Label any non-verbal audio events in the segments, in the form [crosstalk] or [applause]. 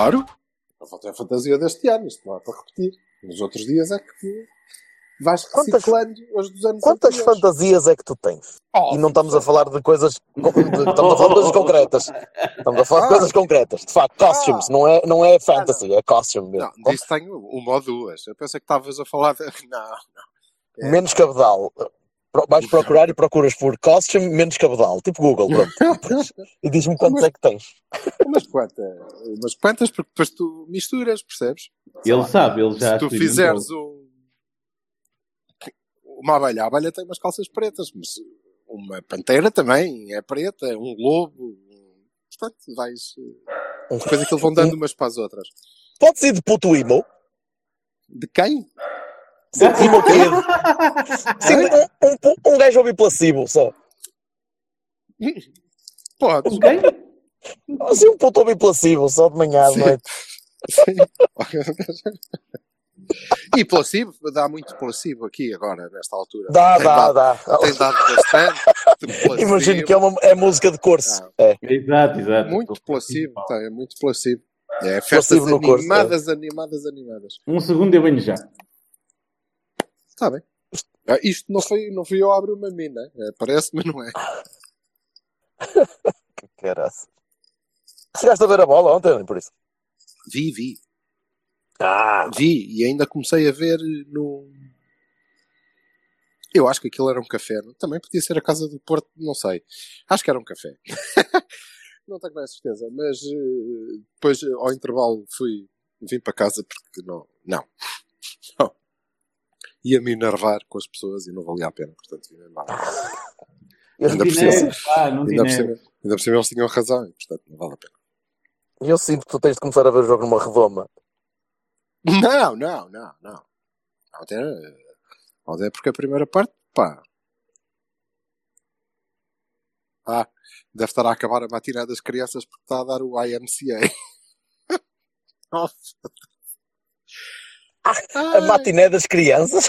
Claro. A foto é a fantasia deste ano, isto não é para repetir. Nos outros dias é que vais Quantas- reciclando os dos anos Quantas anteriores. fantasias é que tu tens? Oh, E não estamos a falar de coisas. de- [laughs] Estamos a falar de coisas concretas. Estamos a falar de Ah. coisas concretas. De facto, costumes. Não é, não é fantasy, é costume mesmo. Não, disso tenho uma ou duas. Eu pensei que estavas a falar de... [laughs] Não, não. É. Menos cabedal. Pro- Vais procurar e procuras por costume menos cabedal. Tipo Google, pronto. [laughs] E diz-me quantos é que tens. Umas quantas. Umas quantas, porque depois tu misturas, percebes? Sei Ele lá, sabe, ele já Se tu fizeres um... Uma abelha, a abelha tem umas calças pretas, mas uma pantera também é preta, um lobo... Portanto, vais... Depois aquilo vão dando umas para as outras. Pode ser de puto emo. De quem? Sim, emo kid. Sim, [laughs] um, um, um gajo a ouvir placebo só. Podes. Um quem? Assim, um puto a ouvir placebo só de manhã à Sim. noite. [laughs] e placebo, dá muito placebo aqui agora, nesta altura. Dá, Tem dá, dado- dá. Tem dado bastante. [laughs] Imagino que é, uma, é música de curso. Ah. É. Muito Exato, exato. Estou- placebo, tem, é muito placebo. É festas no curso, animadas, animadas, animadas. Um segundo eu venho já. Está bem. Ah, Isto não foi, não fui eu abrir uma mina. É, parece, mas não é. Que caraça. Chegaste a ver a bola ontem, nem por isso. Vi, vi. Ah, Vi. E ainda comecei a ver no. Eu acho que aquilo era um café. Também podia ser a casa do Porto, não sei. Acho que era um café. [laughs] não tenho a certeza. Mas eh, depois, ao intervalo, fui. Vim para casa porque não. Não. [laughs] Não. [laughs] Ia me enervar com as pessoas e não valia a pena. Portanto, vim embora. eu, Ainda por cima. Ainda por, dineiro. cima, ainda por cima eles tinham razão, e, portanto não vale a pena. eu sinto que tu tens de começar a ver o jogo numa redoma. Não, não, não, não. Ontem ontem é porque a primeira parte, pá. Ah, deve estar a acabar a matina das crianças porque está a dar o IMCA. [laughs] Nossa. [laughs] A matiné das crianças.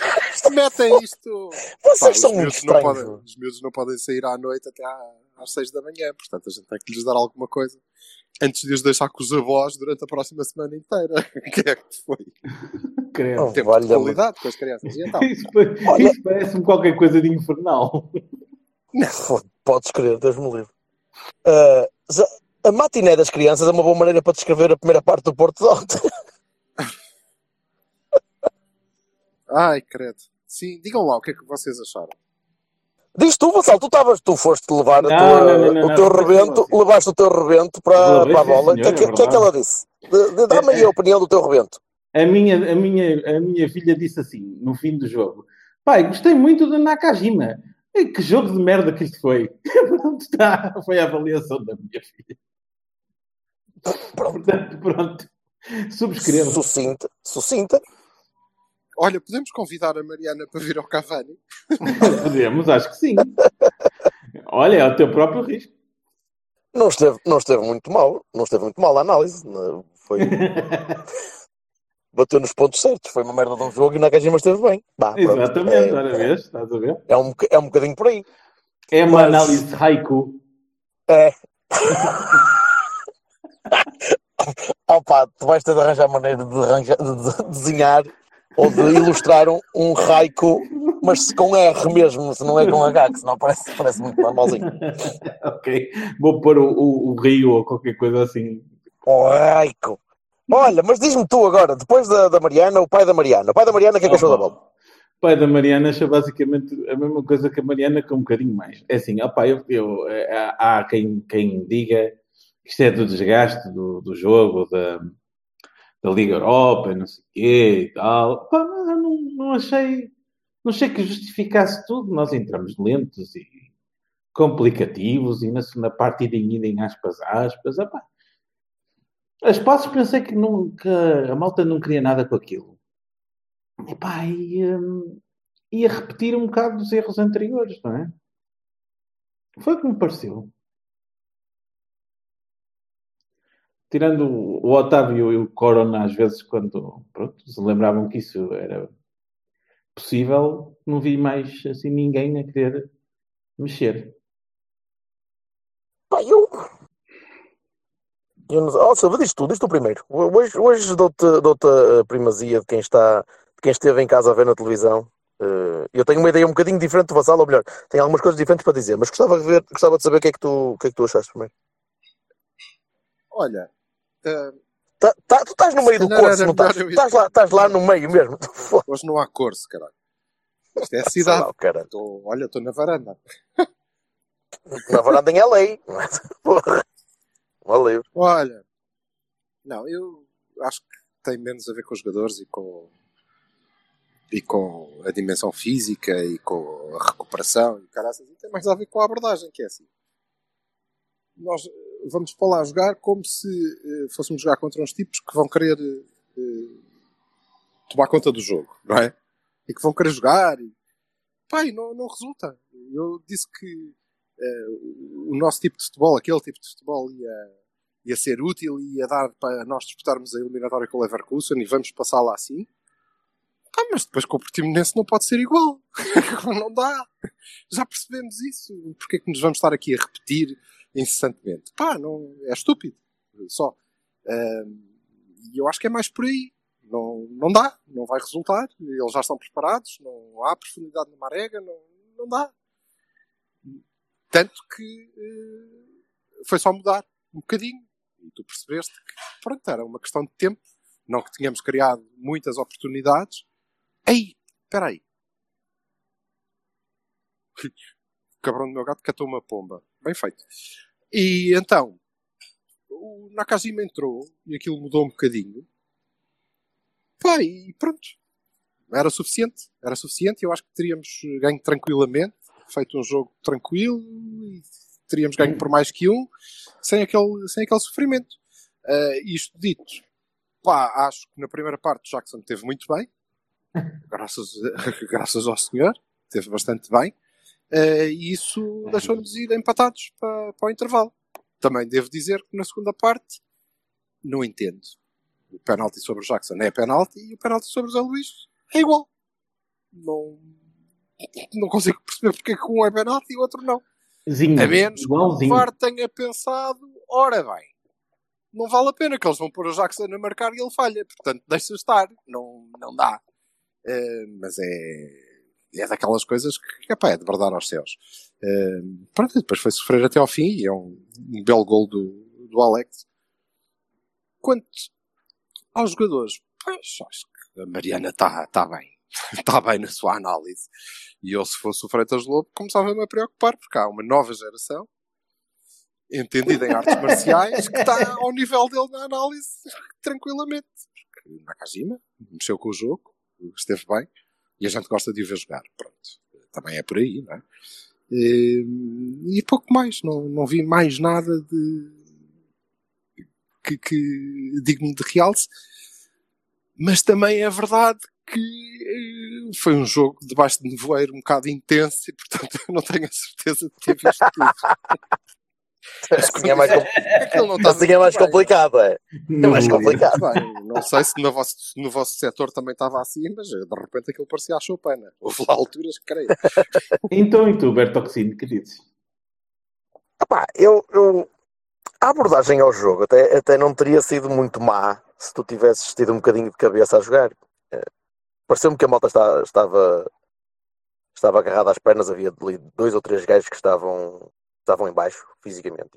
Metem isto. Vocês Pá, são os, muito miúdos não estranhos. podem, os miúdos não podem sair à noite até à- às seis da manhã, portanto a gente tem que lhes dar alguma coisa antes de os deixar com os avós durante a próxima semana inteira. [laughs] O que é que foi? Credo. Oh, Tempo de qualidade com as crianças. E então? [laughs] Isso, Olha- isso parece-me qualquer coisa de infernal. Foda- Podes crer, Deus me livre. Já- a matiné das crianças é uma boa maneira para descrever a primeira parte do Porto de ontem. Ai, credo. Sim, digam lá o que é que vocês acharam. Diz tu, Vassal, tu, estavas, tu foste levar a Não, tua- não, não, não, o teu não, rebento, não, levaste o teu rebento para, para a bola. O que, é senhor, que- é que é que ela disse? Dá-me aí a opinião do teu rebento. A minha, a, minha, a minha filha disse assim, no fim do jogo: Pai, gostei muito do Nakajima. E que jogo de merda que isto foi. [laughs] Pronto, está. Foi a avaliação da minha filha. Portanto, pronto. Subscrevo. Sucinta, sucinta. Olha, podemos convidar a Mariana para vir ao Cavani? Podemos, acho que sim. Olha, é o teu próprio risco. Não esteve, não esteve muito mal. Não esteve muito mal a análise. Não- Foi, [laughs] bateu nos pontos certos. Foi uma merda de um jogo e o Nakajima esteve bem. Bah. Exatamente, olha, vês? Estás a ver? É, é, um, é um bocadinho por aí. É uma Mas- análise haiku. É. [laughs] Opa, tu vais ter de arranjar maneira de, arranjar- de- de desenhar ou de ilustrar um, um haiku, mas com R mesmo, se não é com H, que senão parece, parece muito normalzinho. [laughs] ok. Vou pôr o, o, o rio ou qualquer coisa assim. Oh, haiku. Olha, mas diz-me tu agora, depois da, da Mariana, o pai da Mariana. O pai da Mariana, o que é que achou da? O pai da Mariana acha basicamente a mesma coisa que a Mariana, com um bocadinho mais. É assim, opa, eu, eu, eh, há, há quem, quem diga que isto é do desgaste do, do jogo, da, da Liga Europa, não sei o quê e tal. Pá, não, não achei. não sei que justificasse tudo. Nós entramos lentos e complicativos e na segunda parte idem, idem, aspas, aspas. Epá. As passos pensei que, que a malta não queria nada com aquilo. E, hum, ia repetir um bocado dos erros anteriores, não é? Foi o que me pareceu. Tirando o Otávio e o Corona, às vezes, quando pronto, se lembravam que isso era possível, não vi mais assim ninguém a querer mexer. Pá, eu. eu não sei. Oh, Silva, diz tu, diz tu primeiro. Hoje, hoje dou-te dou a primazia de quem, está, de quem esteve em casa a ver na televisão. Eh, Eu tenho uma ideia um bocadinho diferente do Vassal, ou melhor, tenho algumas coisas diferentes para dizer, mas gostava de, ver, gostava de saber o que é que tu, o que é que tu achaste primeiro. Olha, Tá- tá- tu estás no meio do era não estás? Estás lá, estás lá no meio mesmo. [laughs] hoje não há curso, caralho. Isto é cidade. o cara. Tô- olha, estou na varanda. Na varanda em LA. [laughs] Porra. Um livre. Olha, não, eu acho que tem menos a ver com os jogadores e com e com a dimensão física e com a recuperação e caraças, e tem mais a ver com a abordagem, que é assim. Nós vamos para lá jogar como se eh, fôssemos jogar contra uns tipos que vão querer eh, tomar conta do jogo, não é? E que vão querer jogar e pai, não, não resulta. Eu disse que eh, o nosso tipo de futebol, aquele tipo de futebol ia, ia ser útil e ia dar para nós disputarmos a eliminatória com o Leverkusen e vamos passá-la assim. Ah, mas depois com o Portimonense não pode ser igual. [laughs] não dá. Já percebemos isso. Porquê é que nos vamos estar aqui a repetir incessantemente? Pá, não, é estúpido. Só. E eu acho que é mais por aí. Não, não dá. Não vai resultar. Eles já estão preparados. Não há profundidade na marega. Não, não dá. Tanto que eh, foi só mudar um bocadinho. E tu percebeste que, pronto, era uma questão de tempo. Não que tínhamos criado muitas oportunidades. Ei, espera aí. [laughs] O cabrão do meu gato catou uma pomba. Bem feito. E então, o Nakajima entrou e aquilo mudou um bocadinho. Pá, e pronto. Era suficiente. Era suficiente. Eu acho que teríamos ganho tranquilamente. Feito um jogo tranquilo. E teríamos ganho por mais que um. Sem aquele, sem aquele sofrimento. Uh, isto dito, pá, acho que na primeira parte o Jackson teve muito bem. [laughs] Graças, [laughs] graças ao senhor. Teve bastante bem. Uh, e isso deixou-nos ir empatados para, para o intervalo. Também devo dizer que na segunda parte não entendo. O penalti sobre o Jackson é penalti e o penalti sobre o Zé Luís é igual. Não, não consigo perceber porque é que um é penalti e o outro não. Zinho, A menos que o. VAR tenha pensado, ora bem, não vale a pena que eles vão pôr o Jackson a marcar e ele falha. Portanto, deixa estar. Não, não dá. Eh, mas é, é daquelas coisas que epá, é de verdade aos céus. Eh, pronto, depois foi sofrer até ao fim e é um, um belo gol do, do Alex. Quanto aos jogadores, pois, acho que a Mariana está tá bem. Está [laughs] bem na sua análise. E eu, se fosse o Freitas Lobo, começava-me a preocupar, porque há uma nova geração entendida em artes [laughs] marciais que está ao nível dele na análise tranquilamente. Porque Nakajima mexeu com o jogo, esteve bem, e a gente gosta de o ver jogar. Pronto, também é por aí, não é? E, e pouco mais, não, não vi mais nada de que, que digno de realce, mas também é verdade que eh, foi um jogo debaixo de nevoeiro um bocado intenso e portanto [laughs] eu não tenho a certeza de ter visto tudo. [laughs] Assim é mais, com- [laughs] Aquilo não estava assim é mais complicado, é. É mais Não, complicado. Não sei se no vosso, no vosso setor também estava assim, mas de repente aquilo parecia a Chopana. Houve lá alturas que creio. [laughs] Então, e tu, Bertoxino, que dizes? Epá, eu, eu- a abordagem ao jogo até, até não teria sido muito má se tu tivesses tido um bocadinho de cabeça a jogar. Eh, Pareceu-me que a malta está- estava, estava agarrada às pernas, havia ali dois ou três gajos que estavam, estavam em baixo, fisicamente.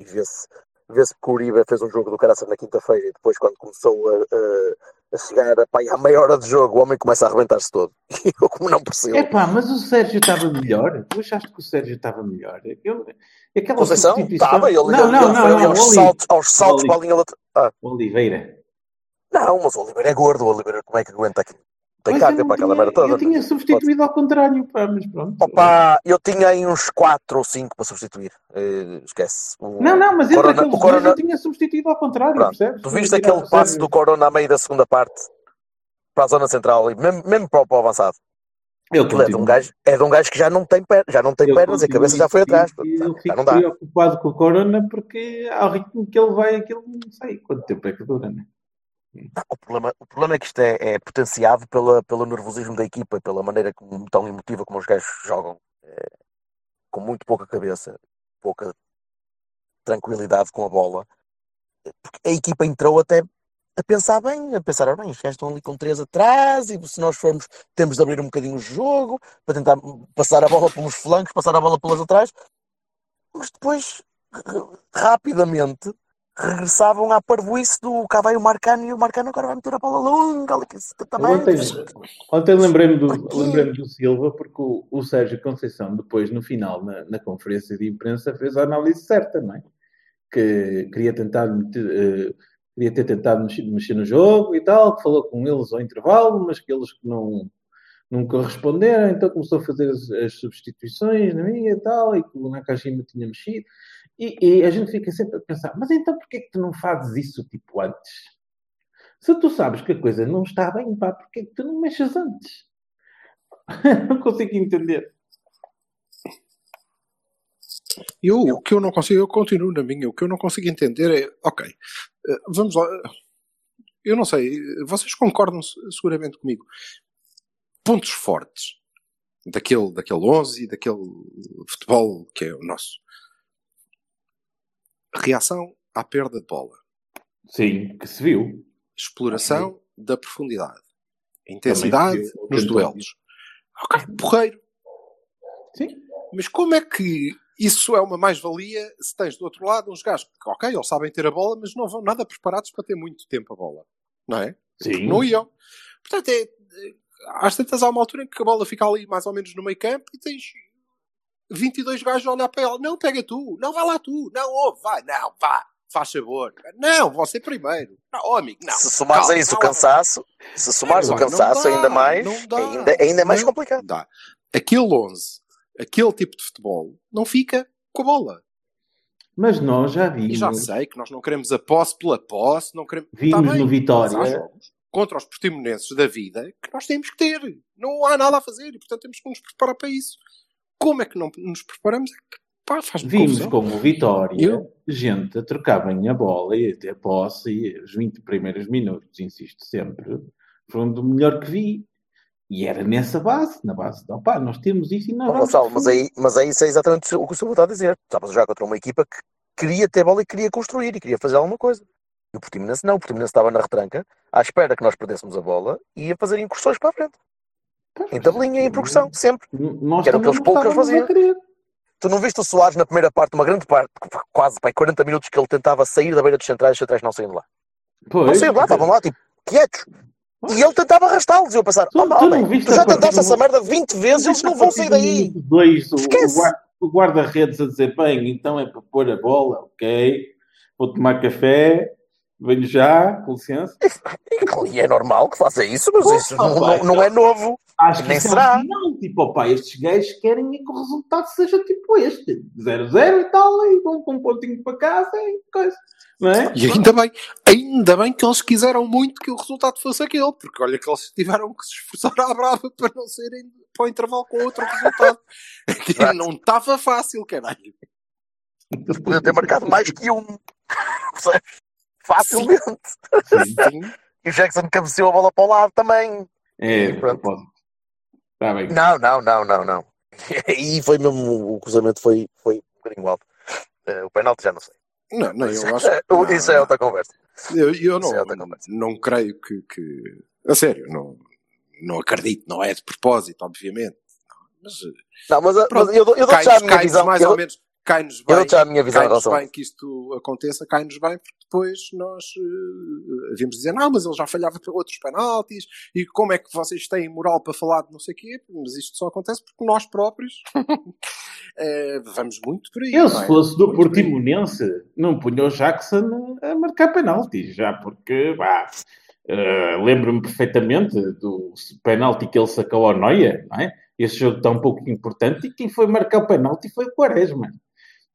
E vê-se vê que o Uribe fez um jogo do caraça na quinta-feira e depois quando começou a, a- a chegar pá, à meia hora de jogo, o homem começa a arrebentar-se todo. [laughs] E eu como não percebo. Epá, mas o Sérgio estava melhor? Tu achaste que o Sérgio estava melhor? Eu, aquela Conceição? substituição- Estava, ele, Não, ele, não, ele não, foi não, aos saltos, aos saltos Oli- para a linha lateral. Ah, Oliveira. não, mas o Oliveira é gordo, o Oliveira como é que aguenta aqui? Tem cá aquela tinha- merda toda. Eu tinha substituído ao contrário, pá, mas pronto. Opa, eu tinha aí uns 4 ou 5 para substituir. Eh, esquece. O- Não, não, mas Corona- o Corona- eu tinha substituído ao contrário, Pronto. percebes? Tu viste aquele sério. do Corona a meio da segunda parte para a zona central, e mesmo, mesmo para, o- para o avançado. Eu é de, um gajo, é de um gajo que já não tem, per, já não tem eu pernas e a cabeça já foi atrás. Eu Já fico não dá. preocupado com o Corona porque ao ritmo que ele vai, aquilo não sei quanto tempo é que dura, né? O problema, o problema é que isto é, é potenciado pela, pelo nervosismo da equipa e pela maneira como, tão emotiva como os gajos jogam. eh, com muito pouca cabeça, pouca tranquilidade com a bola. Porque a equipa entrou até a pensar bem, a pensar, "Ora bem, os gajos estão ali com três atrás e se nós formos, temos de abrir um bocadinho o jogo para tentar passar a bola pelos flancos, passar a bola pelas atrás. Mas depois, rapidamente, regressavam à parvoíce do cá vai o Marcano e o Marcano agora vai meter a bola longa, ali também. Ontem, ontem lembrei-me do, lembrei do Silva porque o, o Sérgio Conceição, depois, no final, na, na conferência de imprensa, fez a análise certa, não é? Que queria tentar meter, eh, queria ter tentado mexer, mexer no jogo e tal, que falou com eles ao intervalo, mas que eles não, não corresponderam, então começou a fazer as, as substituições na minha e tal, e que o Nakajima tinha mexido. E, e a gente fica sempre a pensar, mas então porquê que tu não fazes isso tipo antes? Se tu sabes que a coisa não está bem, pá, porquê que tu não mexes antes? [laughs] não consigo entender. Eu, o que eu não consigo, eu continuo na minha, o que eu não consigo entender é, ok, eh, vamos lá, eu não sei, vocês concordam se- seguramente comigo. Pontos fortes daquele, daquele 11 e daquele futebol que é o nosso. Reação à perda de bola. Sim, que se viu. Exploração da profundidade. Intensidade nos duelos. Ok, porreiro. Sim. Mas como é que isso é uma mais-valia se tens do outro lado uns gajos que, ok, eles sabem ter a bola, mas não vão nada preparados para ter muito tempo a bola. Não é? Sim. Não iam. Portanto, é, é, às tantas há uma altura em que a bola fica ali mais ou menos no meio campo e tens 22 gajos a olhar para ela. Não, pega tu. Não, vai lá tu. Não, oh, vai. Não, vá. Faz sabor. Não, você primeiro. Não, oh, amigo, não. Se somares Calma, a isso o cansaço, se somares o cansaço dá, ainda mais, ainda, ainda é mais Não complicado. dá. Aquele 11, aquele tipo de futebol, não fica com a bola. Mas nós já E já vimos, sei que nós não queremos a posse pela posse, não queremos. vimos Tá bem, no Vitória. jogos contra os portimonenses da vida que nós temos que ter. Não há nada a fazer e, portanto, temos que nos preparar para isso. Como é que não nos preparamos? É que, pá, Vimos confusão. como o Vitória, Eu- gente a trocar bem a bola e a ter posse, e os 20 primeiros minutos, insisto sempre, foram do melhor que vi. E era nessa base, na base de, opá, nós temos isso e vamos Gonçalo, mas defender." aí, mas aí isso é exatamente o que o Silva está a dizer. Estavas a jogar contra uma equipa que queria ter bola e queria construir e queria fazer alguma coisa. E o Portimonense não. O Portimonense estava na retranca, à espera que nós perdêssemos a bola e ia fazer incursões para a frente. Em tabelinha, em progressão, sempre. Nós Que era o que eles não poucos faziam. Tu não viste o Soares na primeira parte, uma grande parte, quase pá, 40 minutos que ele tentava sair da beira dos centrais e os centrais não saíam de lá. Não Pois, saíam de lá, estavam lá, tipo, quietos. E ele tentava arrastá-los. E eu a pensar, Tu- oh, tu não homem, tu já tentaste essa merda 20 vezes, eles não vão sair daí. Dois, Esquece. o guarda-redes a dizer, bem, então é para pôr a bola, ok, vou tomar café, venho já, com licença. E é normal que faça isso, mas isso não, pai, não- não é novo. Acho que Nem é será. sinal, tipo, opá, estes gajos querem é que o resultado seja tipo este, 0-0 e tal, e vão com um pontinho para casa e coisa, não é? E ainda bem, ainda bem que eles quiseram muito que o resultado fosse aquele, porque olha que eles tiveram que se esforçar à brava para não serem para o intervalo com outro resultado. Que [laughs] não estava fácil, caralho. Eles podiam ter marcado mais que um. [laughs] Facilmente. Sim. [laughs] E o Jackson cabeceou a bola para o lado também. É, Pronto. Está bem. Não, não, não, não, não. [laughs] E foi mesmo, o cruzamento foi, foi um bocadinho alto. Eh, o penalti já não sei. Não, não, eu acho que. Não, Isso é [laughs] outra conversa. Eu, eu é não, outra conversa. não creio que, que. A sério, não, não acredito, não é de propósito, obviamente. Mas Não, mas, Pronto, mas eu, dou- eu dou já a minha visão. mais eu, ou menos, cai-nos eu bem. a bem que isto aconteça, cai-nos bem, porque depois nós uh, havíamos de dizer, não, mas ele já falhava para outros penaltis, e como é que vocês têm moral para falar de não sei o quê? Mas isto só acontece porque nós próprios [laughs] eh, vamos muito por aí. Eu, se é? fosse do Muito. Portimonense, não punha o Jackson a marcar penaltis, já porque, vá, eh, lembro-me perfeitamente do penalti que ele sacou ao Noia, não é? Esse jogo tão pouco importante e quem foi marcar o penalti foi o Quaresma.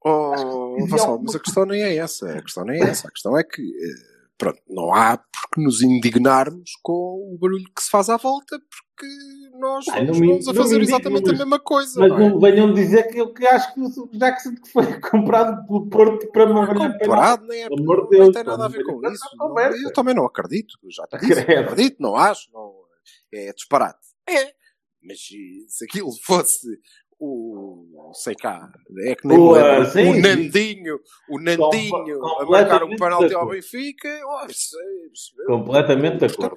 Oh, Vassal, mas a questão nem é essa. A questão nem é essa. A questão é que, eh, pronto, não há porque nos indignarmos com o barulho que se faz à volta, porque nós Ah, não somos me- a fazer me exatamente a mesma coisa. Mas não é? não venham dizer que eu que acho que o Jackson foi [laughs] comprado pelo Porto para Não é marcar penalti. comparado, nem é, Pelo amor de não Deus, tem nada a ver vamos com isso. Não- eu também não acredito. eu Já te disse, não acredito, não acho. Não, é disparate. É. Mas se aquilo fosse o. sei cá, é que nem O, ah, sim, o. Nandinho, o Nandinho Com- a marcar um penalti de ao. Benfica. oh, é- isso é- Completamente de acordo.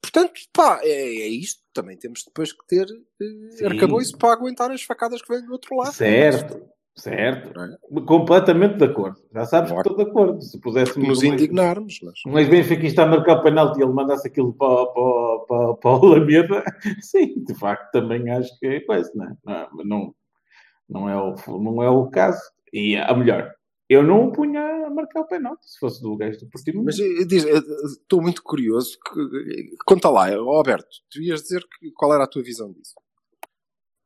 Portanto, pá, é, é isto. Também temos depois que ter Sim. eh, arcabouço para aguentar as facadas que vêm do outro lado. Certo, certo. É? Completamente de acordo. Já sabes que Claro. estou de acordo. Se puséssemos Nos indignarmos. Mas... um ex-benfiquista a marcar o penalti e ele mandasse aquilo para, para, para, para o Alameda, [laughs] sim, de facto também acho que é coisa, não é? Não, mas não, não, é, o, não é o caso. E a melhor, eu não o punha a marcar o penalti se fosse do gajo do Portimonense. Mas eh, diz, eh, estou muito curioso. que- conta lá, Alberto, tu ias dizer que, qual era a tua visão disso?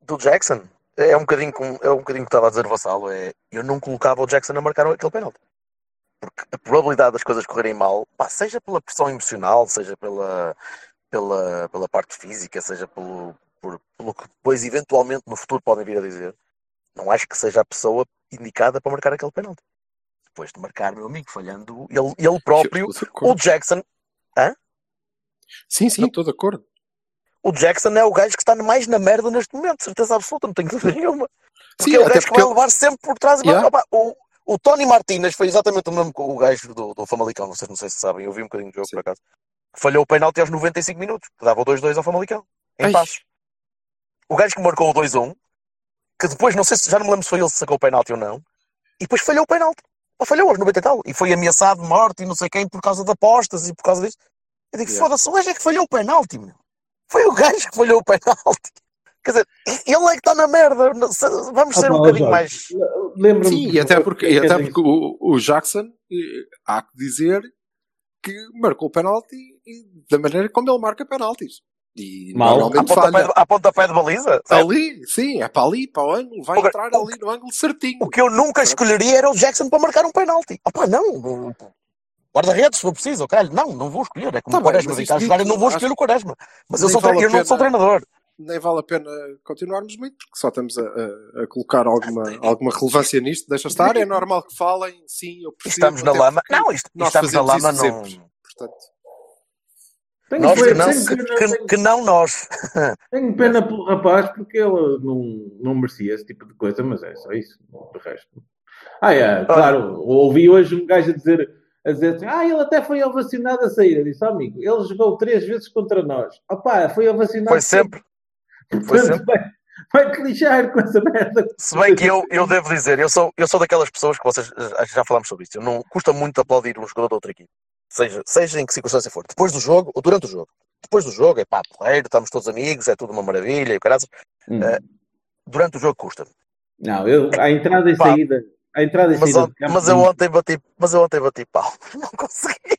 Do Jackson, é um bocadinho como é um bocadinho que estava a dizer o Vassalo, é eu não colocava o Jackson a marcar aquele penalti. Porque a probabilidade das coisas correrem mal, pá, seja pela pressão emocional, seja pela, pela, pela parte física, seja pelo, por- pelo que depois eventualmente no futuro podem vir a dizer, não acho que seja a pessoa indicada para marcar aquele penalti. Depois de marcar, meu amigo, falhando ele, ele próprio, o. Jackson, Sim, sim, estou de acordo. O Jackson é o gajo que está mais na merda neste momento, certeza absoluta, não tenho [laughs] dúvida nenhuma. Porque Sim, é o gajo que vai levar sempre por trás. Yeah. Opa, o, o Tony Martínez foi exatamente o mesmo o gajo do, do Famalicão, vocês não sei se sabem, eu vi um bocadinho do jogo Sim. por acaso. Falhou o penalti aos 95 minutos, que dava o 2-2 ao Famalicão, em Ai. passos. O gajo que marcou o 2-1, que depois, não sei se já não me lembro se foi ele que sacou o penalti ou não, e depois falhou o penalti. Ou falhou aos 90 e tal, e foi ameaçado de morte e não sei quem por causa de apostas e por causa disso. Eu digo, Yeah. foda-se, o gajo é que falhou o penalti, meu. Foi o gajo que falhou o penalti. Quer dizer, ele é que está na merda. Vamos ser Ah, um bocadinho mais. Lembro-me Sim, e até porque, e quer até porque o, o Jackson, eh, há que dizer que marcou o penalti da maneira como ele marca penaltis. E Mal. À pontapé, falha. de, à pontapé de baliza. certo? Ali, sim, é para ali, para o ângulo, vai entrar ali no ângulo certinho. O que eu nunca escolheria era o Jackson para marcar um penalti. Opa, não. O- Guarda-redes, se for preciso, caralho. Não, não vou escolher. É como Tá o bem, Quaresma a jogar, eu não vou acho- escolher o Quaresma. Mas eu, sou vale eu não sou treinador. Nem vale a pena continuarmos muito, porque só estamos a, a- a colocar alguma, alguma relevância nisto. Deixa estar, é normal que falem, sim, eu percebo. Estamos na lama. porque Não, isto, nós estamos na lama, não. sempre. Portanto, Tenho Nós que pena- não, tenho que, pena- que- que não nós. Tenho pena pelo rapaz porque ele não, não merecia esse tipo de coisa, mas é só isso. De resto. Ah, é, claro. Ouvi hoje um gajo a dizer, a dizer assim: ah, ele até foi ovacionado a sair. Eu disse, "Oh, amigo, ele jogou três vezes contra nós. Opá, foi ovacionado. Foi sempre. [laughs] Foi sempre. vai, vai te lixar com essa merda. Se bem que eu, eu devo dizer, eu sou, eu sou daquelas pessoas que vocês já falámos sobre isso. Não custa muito aplaudir um jogador de outra equipe. Seja, seja em que circunstância for. Depois do jogo ou durante o jogo. Depois do jogo é pá, porreiro, estamos todos amigos, é tudo uma maravilha e o caralho. Hum. Eh, durante o jogo custa-me. Não, eu, a entrada e Pá. saída. A entrada e Mas, saída. campo, mas eu não- ontem bati, mas eu ontem bati pau. [laughs] Não consegui.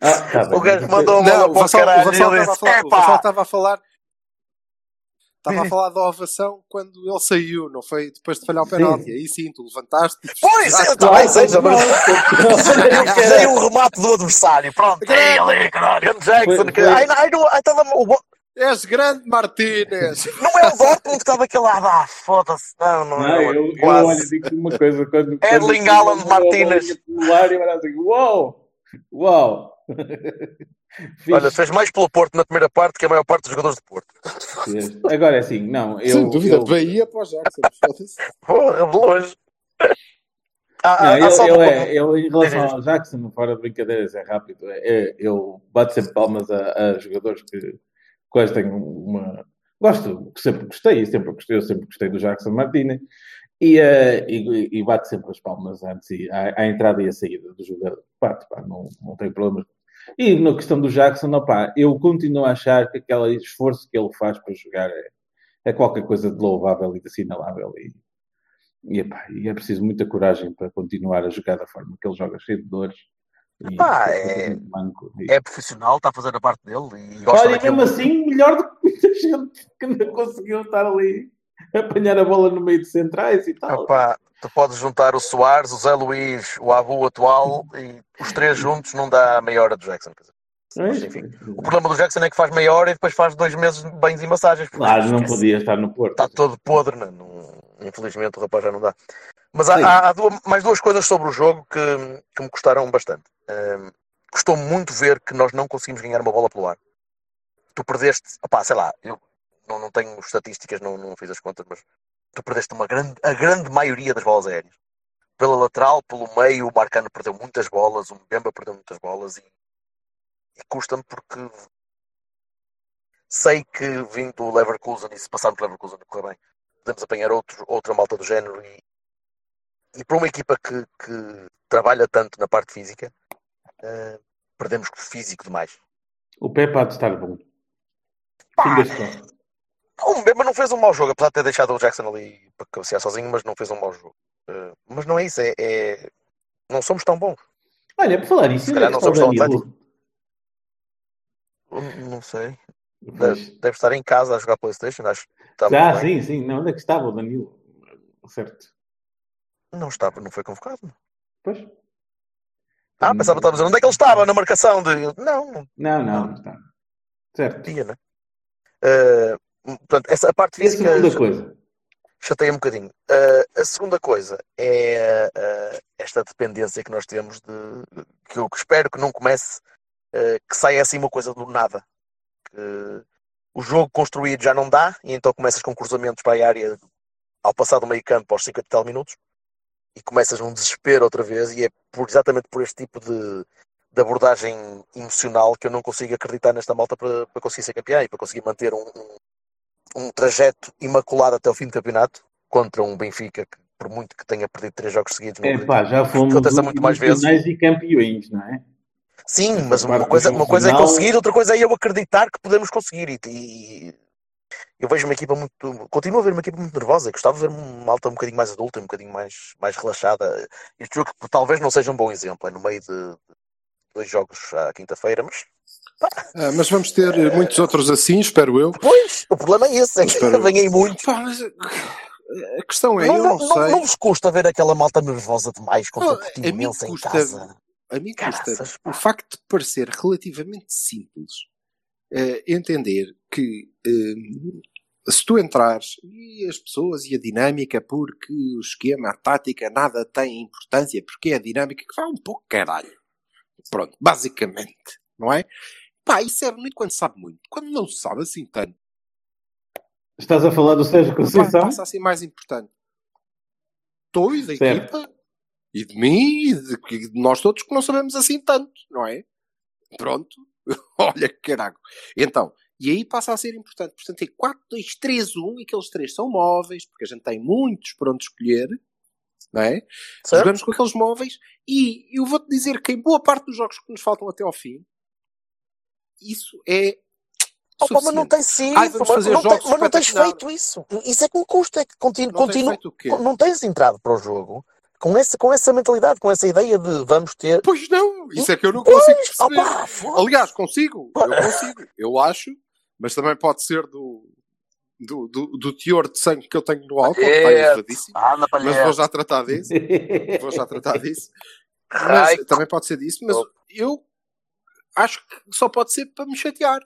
Ah, tá. O gajo mandou a bola para o o Vassal, o caralho Vassal eu estava a disse, falar, o Vassal estava a falar. Estava a falar da ovação quando ele saiu, não foi depois de falhar o penalti. Aí sim, tu levantaste. e Pois, eu também seja, mas dei um remate do adversário. Pronto, é ali, caralho. Jackson. Foi- que- foi- Ai, não, És grande, Martínez. Não é o Dortmund que estava aquele lado. Ah, foda-se. Não, não, Não, não. eu, eu quase. olha, digo uma coisa. Quando, Erling quando- Haaland Martínez. eu ar, eu assim, uau! Uau! [laughs] Olha, fez mais pelo Porto na primeira parte que a maior parte dos jogadores do Porto. Agora é assim, não, eu. Sem dúvida, eu- de Bahia para o Jackson. Porra, de longe. Ah, Não, ah, eu, eu, é, eu, em relação ao Jackson, fora de brincadeiras, é rápido. É, é, eu bato sempre palmas a, a jogadores que quase têm uma. Gosto, sempre gostei, sempre gostei, eu sempre gostei do Jackson Martínez. E, eh, e, e bato sempre as palmas antes e, à, à entrada e à saída do jogador. Bato, pá, não, não tem problema. E na questão do Jackson, opá, eu continuo a achar que aquele esforço que ele faz para jogar é, é qualquer coisa de louvável e de assinalável. E, e, e é preciso muita coragem para continuar a jogar da forma que ele joga, cheio de dores. E Pá, depois é- banco. E- É profissional, está a fazer a parte dele e gosta Olha, mesmo assim, melhor do que muita [laughs] gente que não conseguiu estar ali a apanhar a bola no meio de centrais e tal. Epá, tu podes juntar o Soares, o Zé Luís, o Abu atual e os três juntos não dá a meia hora do Jackson. dizer. Pois, enfim. O problema do Jackson é que faz meia hora e depois faz dois meses de banhos e massagens. Claro, não esquece. podia estar no Porto. Está todo podre? Não- infelizmente o rapaz já não dá. Mas há, há- há duas- mais duas coisas sobre o jogo que, que me custaram bastante. Ahm, custou muito ver que nós não conseguimos ganhar uma bola pelo ar. Tu perdeste, opá, sei lá, eu não, não tenho estatísticas, não, não fiz as contas, mas tu perdeste uma grande, a grande maioria das bolas aéreas. Pela lateral, pelo meio, o Marcano perdeu muitas bolas, o Mbemba perdeu muitas bolas e, e custa-me porque sei que vindo do Leverkusen e se passarmos Leverkusen correr bem, podemos apanhar outro, outra malta do género e, e para uma equipa que, que trabalha tanto na parte física, eh, perdemos físico demais. O Pepe há de estar bom. Pá, o Mbemba não fez um mau jogo, apesar de ter deixado o Jackson ali para cabecear sozinho, mas não fez um mau jogo. Eh, mas não é isso, é, é- não somos tão bons. Olha, por falar Se calhar que não somos tão Danilo? Não não sei. Deve, deve estar em casa a jogar Playstation, acho que está Ah, sim, sim. Não, onde é que estava o Danilo? Certo. Não estava, não foi convocado. Pois. Ah, pensava que estava a dizer onde é que ele estava na marcação de. Não, não Não, não, não. Certo. tinha, né? Eh, portanto, essa a parte E a física segunda coisa? chateia um bocadinho. Eh, a segunda coisa é eh, esta dependência que nós temos de que eu espero que não comece, que saia assim uma coisa do nada. Que o jogo construído já não dá, e então começas com cruzamentos para a área ao passar do meio campo aos 50 e tal minutos e começas um desespero outra vez, e é por, exatamente por este tipo de, de abordagem emocional que eu não consigo acreditar nesta malta para, para conseguir ser campeão e para conseguir manter um, um, um trajeto imaculado até o fim do campeonato contra um Benfica que, por muito que tenha perdido três jogos seguidos, É pá, já fomos acontece muito mais vezes. e campeões, não é? Sim, mas uma coisa, uma coisa é conseguir, outra coisa é eu acreditar que podemos conseguir. E, e eu vejo uma equipa muito. Continuo a ver uma equipa muito nervosa. Gostava de ver uma malta um bocadinho mais adulta, um bocadinho mais, mais relaxada. Este jogo talvez não seja um bom exemplo. É no meio de, dois jogos à quinta-feira, mas Ah, mas vamos ter eh, muitos outros assim, espero eu. depois o problema é esse: é que Espero- ganhei muito. Pá, mas, eh, a questão é, Não, eu não, não, sei. não vos custa ver aquela malta nervosa demais contra Não, o Portimonense em custa- casa? A mim custa Caraças, pá. o facto de parecer relativamente simples eh, entender que eh, se tu entrares e as pessoas e a dinâmica, porque o esquema, a tática, nada tem importância, porque é a dinâmica que vai um pouco caralho. Pronto, basicamente, não é? Pá, isso é bonito quando sabe muito. Quando não se sabe assim tanto, Estás a falar do Sérgio pá, Conceição? passa a ser mais importante. Tu e da Certo. equipa, e de mim, e de, e de nós todos que não sabemos assim tanto, não é? Pronto. [laughs] Olha que caraco. Então, e aí passa a ser importante. Portanto, é 4, 2, 3, 1, e aqueles três são móveis, porque a gente tem muitos para onde escolher, não é? Certo? Jogamos com aqueles móveis, e eu vou-te dizer que em boa parte dos jogos que nos faltam até ao fim, isso é. Opa, mas não tem sido, Ai, mas, fazer não tem- mas não tens feito isso. Isso é que me custa, é que continuo, Não tens continuo, feito o quê? não tens entrado para o jogo com essa, com essa mentalidade, com essa ideia de vamos ter. Pois não, isso é que eu não consigo Pois, perceber. opa, Aliás, consigo, eu consigo, eu acho, mas também pode ser do, do, do, do teor de sangue que eu tenho no álcool, que está Ah, mas [laughs] vou já tratar disso, vou já tratar disso. Mas também pode ser disso, mas eu acho que só pode ser para me chatear.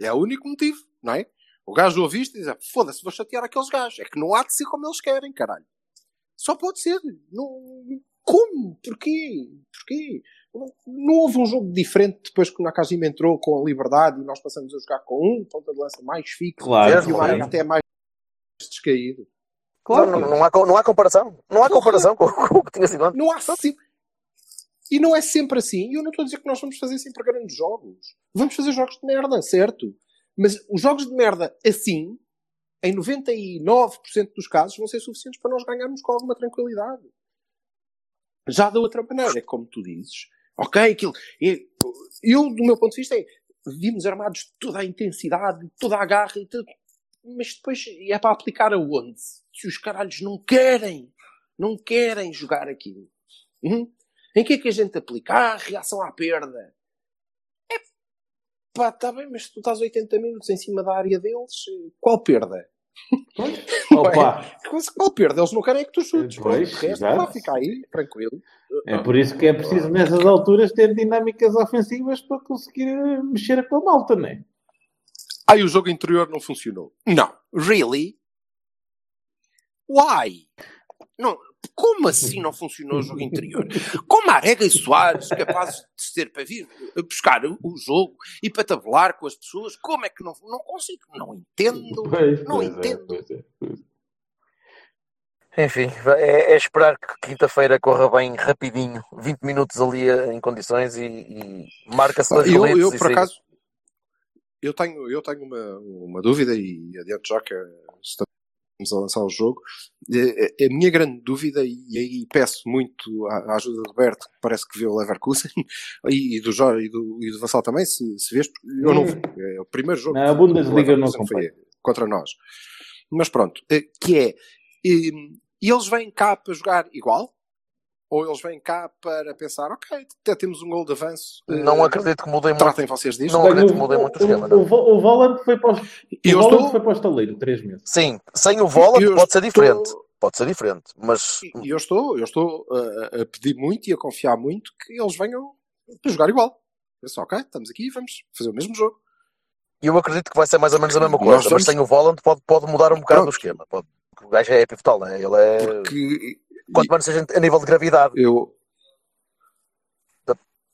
É o único motivo, não é? O gajo ouviste e diz, "Ah, foda-se, vou chatear aqueles gajos. É que não há de ser como eles querem, caralho. Só pode ser. Não... Como? Porquê? Porquê? Não, houve um jogo diferente depois que o Nakajima entrou com a liberdade e nós passamos a jogar com um ponta de lança mais fixo Claro, e o até mais descaído. Claro. não, não há, não há comparação. Não há comparação com, com o que tinha sido antes. Não há sempre. E não é sempre assim. E eu não estou a dizer que nós vamos fazer sempre grandes jogos. Vamos fazer jogos de merda, certo? Mas os jogos de merda assim, em 99% dos casos, vão ser suficientes para nós ganharmos com alguma tranquilidade. Já da outra maneira, é como tu dizes. Ok, aquilo. e- Eu, do meu ponto de vista, é. Vimos armados toda a intensidade, de toda a garra e tudo. Mas depois é para aplicar aonde? Se os caralhos não querem, não querem jogar aquilo. Uhum. Em que é que a gente aplica? Ah, reação à perda. É pá, está bem, mas tu estás 80 minutos em cima da área deles, qual perda? [laughs] Opa. Qual perda? Eles não querem é que tu chutes. Pois, o resto exato. lá fica aí, tranquilo. É por isso que é preciso, nessas alturas, ter dinâmicas ofensivas para conseguir eh, mexer com a malta, não é? Ai, o jogo interior não funcionou. Não. Really? Why? Não, como assim não funcionou o jogo interior? Como Arega e Soares, capazes de ser para vir buscar o o jogo e para tabular com as pessoas, como é que não, não consigo? Não entendo. [laughs] Pois, não pois é, entendo. pois é, pois Enfim, é, é esperar que quinta-feira corra bem rapidinho, 20 minutos ali eh, em condições e, e marca-se dois Eu, goletes eu, e por acaso, eu tenho, eu tenho uma, uma dúvida e adianto já que estamos a lançar o jogo. A minha grande dúvida, e aí peço muito a ajuda do Berto, que parece que viu o Leverkusen, [laughs] e, do Jorge e do, e do Vassal também, se, se vês, eu não vi. É o primeiro jogo Na Bundesliga não foi contra nós. Mas pronto, eh, que é, eles vêm cá para jogar igual? Ou eles vêm cá para pensar, ok, até temos um gol de avanço. eh, Não acredito que mudem muito. Tratem vocês disto. Não Bem, acredito o- que mudem muito o o- esquema, O, o Voland foi para, os, o estou- foi para o estaleiro, três meses. Sim, sem o Volant Eu pode ser estou- diferente. Pode ser diferente, mas E eu estou, eu estou uh, a pedir muito e a confiar muito que eles venham a jogar igual. Eu só, ok, estamos aqui e vamos fazer o mesmo jogo. eu acredito que vai ser mais ou menos a mesma coisa. Mas sem o Volant pode, pode mudar um bocado Pronto. o esquema. Pode, o gajo é pivotal, né? Ele é. Porque Quanto menos seja a nível de gravidade, eu.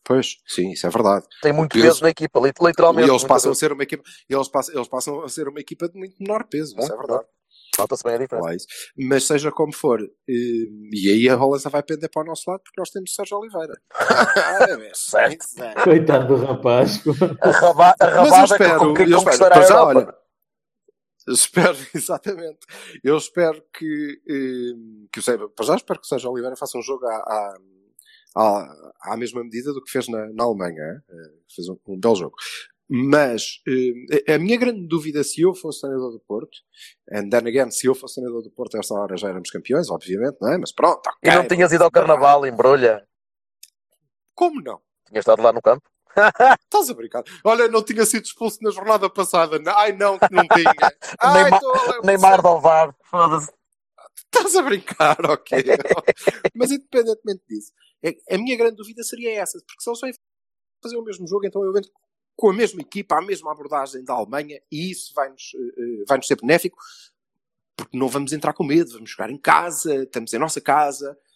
Pois, sim, isso é verdade. tem muito Eles- peso na equipa, lit- literalmente. E eles passam a ser uma equipa, eles passam, eles passam a ser uma equipa de muito menor peso, isso é verdade. Nota-se bem a diferença. Mas seja como for, eh, e aí a rola vai pender para o nosso lado porque nós temos Sérgio Oliveira. [laughs] Certo. Coitado do rapaz. A, raba, a Mas eu rabada espero, que, que eu espero, conquistará a já, Europa. olha, eu espero, [laughs] exatamente, eu espero que, eh, que o Sérgio, para já espero que o Sérgio Oliveira faça um jogo à, à, à, à mesma medida do que fez na, na Alemanha, eh, fez um, um belo jogo. Mas eh, a minha grande dúvida, se eu fosse treinador do Porto, and then again, se eu fosse treinador do Porto, a esta hora já éramos campeões, obviamente, não é? Mas pronto, E ok. não tinhas ido ao carnaval em Brolha? Como não? Tinhas estado lá no campo? Estás a brincar? Olha, não tinha sido expulso na jornada passada. Ai não, que não tinha. [laughs] Ai, Neymar, tô- Neymar do. Foda-se. Estás a brincar, [laughs] ok. Mas independentemente disso, é- a minha grande dúvida seria essa, porque se eles vêm fazer o mesmo jogo, então eu entro com a mesma equipa, a mesma abordagem da Alemanha, e isso vai-nos eh, vai-nos ser benéfico, porque não vamos entrar com medo, vamos jogar em casa, estamos em nossa casa, eh,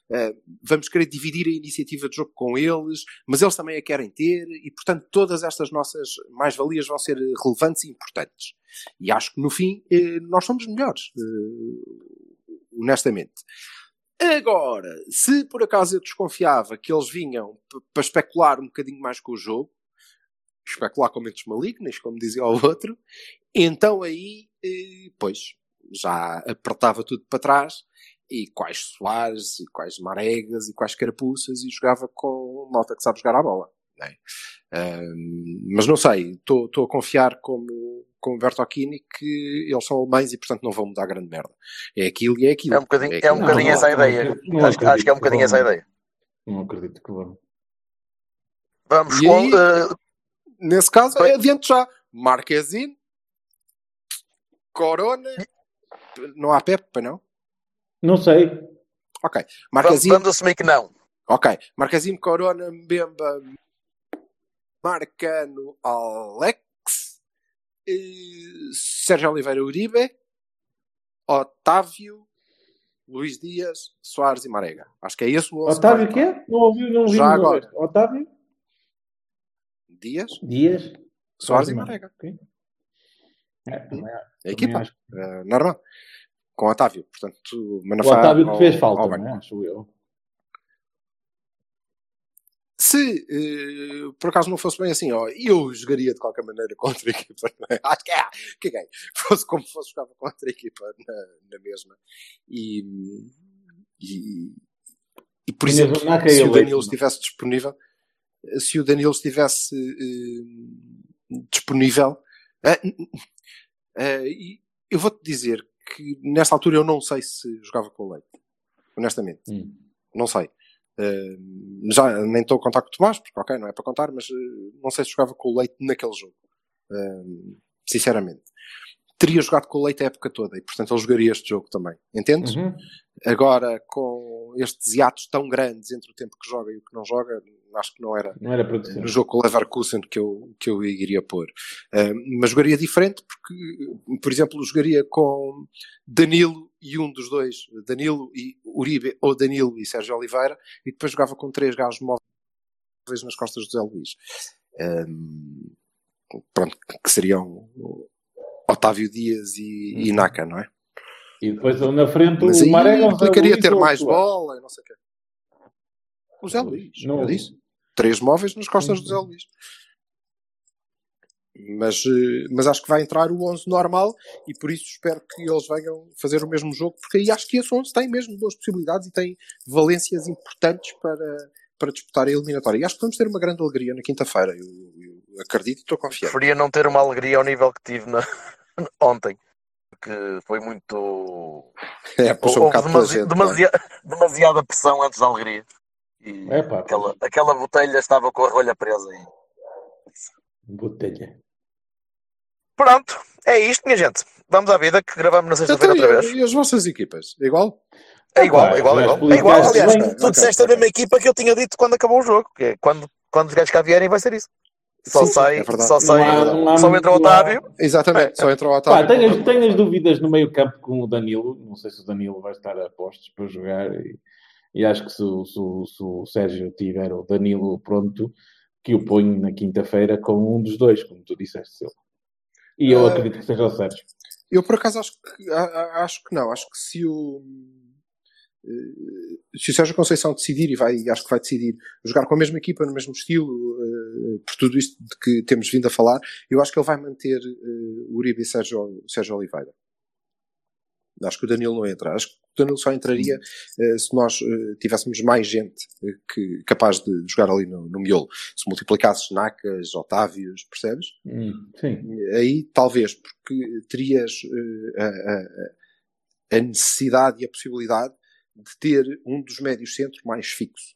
vamos querer dividir a iniciativa de jogo com eles, mas eles também a querem ter, e portanto todas estas nossas mais-valias vão ser relevantes e importantes. E acho que no fim eh, nós somos melhores, eh, honestamente. Agora, se por acaso eu desconfiava que eles vinham para especular um bocadinho mais com o jogo, especular com mentes malignas, como dizia o outro, então aí, eh, pois, já apertava tudo para trás e quais Soares, e quais Maregas, e quais Carapuças, e jogava com malta que sabe jogar a bola. não é? Ahm, mas não sei, estou a confiar como, como Bertocchini que eles são alemães e portanto não vão mudar grande merda. É aquilo e é aquilo. É um bocadinho, é um aquilo. bocadinho Não, essa ideia. não acho, acho que é um bocadinho essa ideia. Não acredito que vão. Vamos E com. aí- eh, Nesse caso, Foi. é adiante já. Marquezine, Corona, não há Pepe, não? Não sei. Ok. Marquezine, vamos assumir que não. ok. Marquezine, Corona, Mbemba, Marcano, Alex, Sérgio Oliveira Uribe, Otávio, Luís Dias, Soares e Marega. Acho que é esse o 11 Otávio quê? Não ouvi, não ouvi. Já agora. Otávio? Dias, Dias? Soares e Marega. Marega. Ok. É, também acho- A equipa, acho. eh, normal. Com Otávio. Portanto, O Manafá Otávio que fez falta, ao não é? Acho eu. Se eh, por acaso não fosse bem assim, ó, eu jogaria de qualquer maneira contra a equipa, é? [laughs] Acho que é, que é, fosse como fosse, jogava contra a equipa na, na mesma. E, e, e por E exemplo, se o Danilo Leite, estivesse disponível, se o Danilo estivesse eh, disponível, e eu vou-te dizer que nesta altura eu não sei se jogava com o Leite, honestamente. Hum. Não sei. Eh, já nem estou a contar com o Tomás, porque ok, não é para contar, mas eh, não sei se jogava com o Leite naquele jogo. Eh, sinceramente. Teria jogado com o Leite a época toda e, portanto, ele jogaria este jogo também. Entendes? Uhum. Agora, com estes hiatos tão grandes entre o tempo que joga e o que não joga, acho que não era Não era no jogo com o Leverkusen que eu, que eu iria pôr. Uh, mas jogaria diferente porque, por exemplo, jogaria com Danilo e um dos dois, Danilo e Uribe, ou Danilo e Sérgio Oliveira, e depois jogava com três gajos móveis nas costas do Zé Luís. Um, pronto, que seriam Otávio Dias e, e Naka, não é? E depois na frente Mas o Marega implicaria Luís ter mais bola e não sei o quê. O Zé Luís, Não- eu disse. Três móveis nas costas do Zé Luís. Mas, eh, mas acho que vai entrar o 11 normal e por isso espero que eles venham fazer o mesmo jogo, porque aí acho que esse 11 tem mesmo boas possibilidades e tem valências importantes para, para disputar a eliminatória. E acho que vamos ter uma grande alegria na quinta-feira. Eu, eu acredito e estou confiante. Preferia não ter uma alegria ao nível que tive na- [laughs] ontem. Porque foi muito. É, puxou um bocado pela demasi- gente, demasiada pressão antes da alegria. E É pá, aquela, aquela botelha estava com a rolha presa aí. botelha. Pronto, é isto, minha gente. Vamos à vida que gravamos na sexta-feira Então, outra e, vez. e as vossas equipas? Igual? É igual, Pá, é igual, é igual. É igual, aliás, bem. tu Ok, disseste a ok. mesma equipa que eu tinha dito quando acabou o jogo. Que é quando, quando os gajos cá vierem vai ser isso. Só Sim, sai, é só sai, Não há- só entra o Otávio. Exatamente, só entrou o Pá, Otávio. tenho, as- tenho as dúvidas no meio campo com o Danilo. Não sei se o Danilo vai estar a postos para jogar. E, e acho que se, o- se se o Sérgio tiver o Danilo pronto, que o ponho na quinta-feira com um dos dois, como tu disseste, Silva. E eu Ah. acredito que seja o Sérgio. Eu por acaso acho que, acho que não. Acho que se o eh, se o Sérgio Conceição decidir, e vai, acho que vai decidir, jogar com a mesma equipa, no mesmo estilo, eh, por tudo isto de que temos vindo a falar, eu acho que ele vai manter eh, o Uribe e Sérgio, Sérgio Oliveira. Acho que o Danilo não entra. Acho que o Danilo só entraria eh, se nós eh, tivéssemos mais gente eh, que, capaz de jogar ali no, no miolo. Se multiplicasses Nacas, Otávios, percebes? Hum, sim. aí talvez, porque terias a, a- a necessidade e a possibilidade de ter um dos médios centros mais fixo.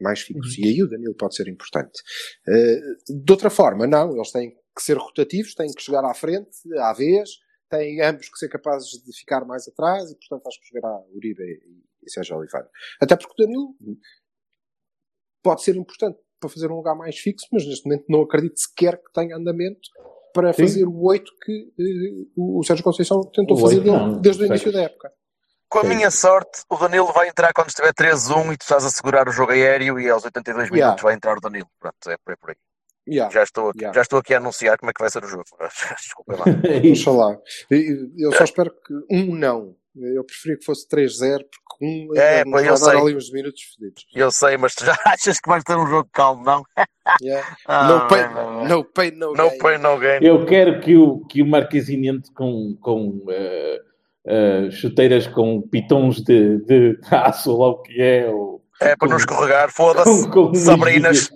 Mais fixo. E aí o Danilo pode ser importante. De outra forma, não, eles têm que ser rotativos, têm que chegar à frente, à vez, têm ambos que ser capazes de ficar mais atrás e, portanto, acho que jogará Uribe e, e Sérgio Oliveira. Até porque o Danilo pode ser importante para fazer um lugar mais fixo, mas neste momento não acredito sequer que tenha andamento para Sim. fazer o 8 que eh, o Sérgio Conceição tentou O fazer dele desde o início da época. Com a minha sorte, o Danilo vai entrar quando estiver 3-1 e tu estás a segurar o jogo aéreo e aos 82 Yeah. minutos vai entrar o Danilo. Pronto, é por aí. Yeah. Já, estou aqui, Yeah. já estou aqui a anunciar como é que vai ser o jogo. [laughs] Desculpa lá. [laughs] É. Oxalá. Eu só espero que um não. Eu preferia que fosse 3-0, porque um É, eu vai dar sei. ali uns minutos fedidos. Eu sei, mas tu já [laughs] achas que vais ter um jogo calmo, não? Yeah. Ah, no, pain, bem. no pain, no, No gain. pain, no gain. Eu quero que o, que o Marquesinente com, com eh, eh, chuteiras com pitons de, de aço, ou lá o que é, ou É para não escorregar, foda-se. Sabrinas.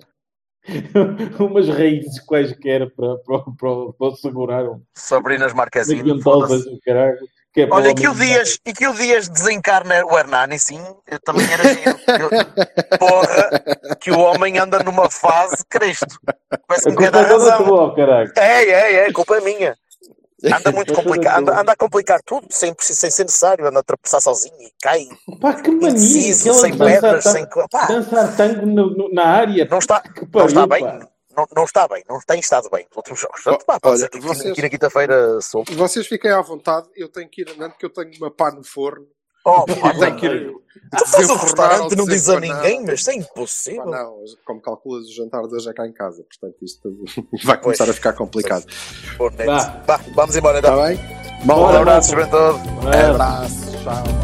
[laughs] umas raízes quaisquer para, para, para, para segurar um Sabrinas caralho. Que é Olha, que o Dias, e que o Dias desencarna o Hernani, sim, eu também era giro. Eu- porra, que o homem anda numa fase Cristo. Parece que me culpa dar é razão. caralho. É, é, é, culpa é minha. Anda muito [laughs] É complicado, anda, a complicar tudo sem, sem ser necessário, anda a tropeçar sozinho e cai, Pá, que mania! indeciso, sem pedras, sem. Pá, Dançar tango no- no- na área. não está, Que não pariu, está bem, pá. não, não está bem, não tem estado bem nos últimos jogos. Portanto, pá, pode Olha, ser que aqui, vocês- aqui na quinta-feira sou. Vocês fiquem à vontade, eu tenho que ir andando, porque eu tenho uma pá no forno. Oh, olha, tenho que ir tu fazes um restaurante e não dizes a ninguém, mas isso é impossível. não, como calculas o jantar de hoje é cá em casa, portanto isto [laughs] vai começar Pois. a ficar complicado. Vá. Vá, vamos embora então. Está bem? Um Bora, abraço, juventude. Abraço. Abraço, tchau.